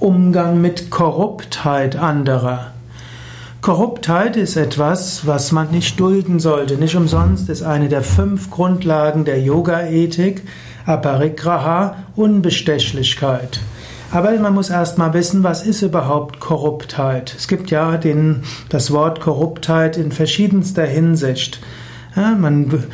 Umgang mit Korruptheit anderer. Korruptheit ist etwas, was man nicht dulden sollte. Nicht umsonst ist eine der fünf Grundlagen der Yoga-Ethik Aparigraha Unbestechlichkeit. Aber man muss erst mal wissen, was ist überhaupt Korruptheit? Es gibt ja den, das Wort Korruptheit in verschiedenster Hinsicht. Ja, man,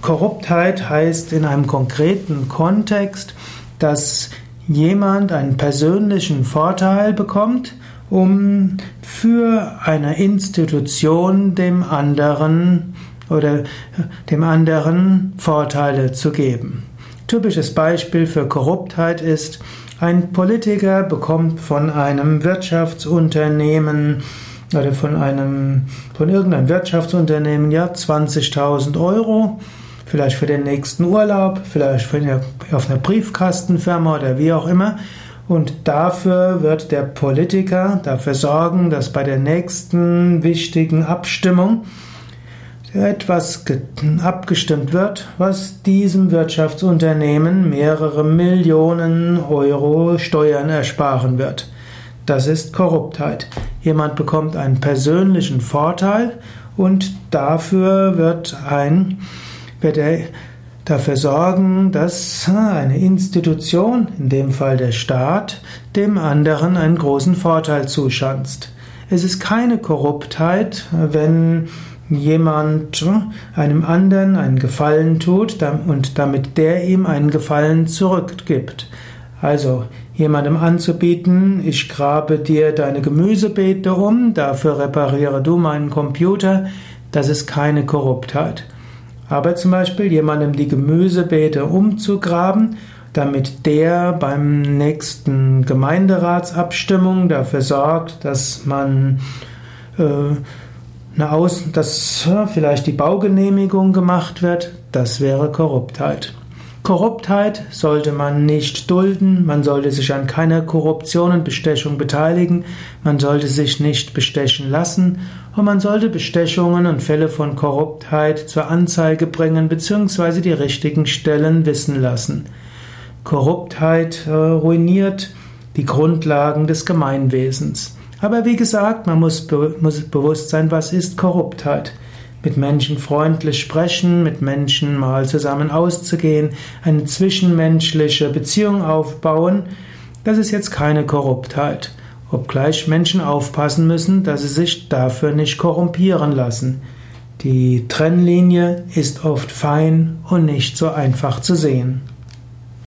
Korruptheit heißt in einem konkreten Kontext, dass jemand einen persönlichen Vorteil bekommt, um für eine Institution dem anderen oder dem anderen Vorteile zu geben. Typisches Beispiel für Korruptheit ist, ein Politiker bekommt von einem Wirtschaftsunternehmen oder von einem, von irgendeinem Wirtschaftsunternehmen ja 20.000 Euro vielleicht für den nächsten Urlaub, vielleicht für eine, auf einer Briefkastenfirma oder wie auch immer. Und dafür wird der Politiker dafür sorgen, dass bei der nächsten wichtigen Abstimmung etwas abgestimmt wird, was diesem Wirtschaftsunternehmen mehrere Millionen Euro Steuern ersparen wird. Das ist Korruptheit. Jemand bekommt einen persönlichen Vorteil und dafür wird ein wird er dafür sorgen, dass eine Institution, in dem Fall der Staat, dem anderen einen großen Vorteil zuschanzt. Es ist keine Korruptheit, wenn jemand einem anderen einen Gefallen tut und damit der ihm einen Gefallen zurückgibt. Also jemandem anzubieten, ich grabe dir deine Gemüsebeete um, dafür repariere du meinen Computer, das ist keine Korruptheit. Aber zum Beispiel jemandem die Gemüsebeete umzugraben, damit der beim nächsten Gemeinderatsabstimmung dafür sorgt, dass man äh, eine Aus dass vielleicht die Baugenehmigung gemacht wird, das wäre Korruptheit. Korruptheit sollte man nicht dulden, man sollte sich an keiner Korruption und Bestechung beteiligen, man sollte sich nicht bestechen lassen und man sollte Bestechungen und Fälle von Korruptheit zur Anzeige bringen bzw. die richtigen Stellen wissen lassen. Korruptheit äh, ruiniert die Grundlagen des Gemeinwesens. Aber wie gesagt, man muss, be muss bewusst sein, was ist Korruptheit mit Menschen freundlich sprechen, mit Menschen mal zusammen auszugehen, eine zwischenmenschliche Beziehung aufbauen, das ist jetzt keine Korruptheit. Obgleich Menschen aufpassen müssen, dass sie sich dafür nicht korrumpieren lassen. Die Trennlinie ist oft fein und nicht so einfach zu sehen.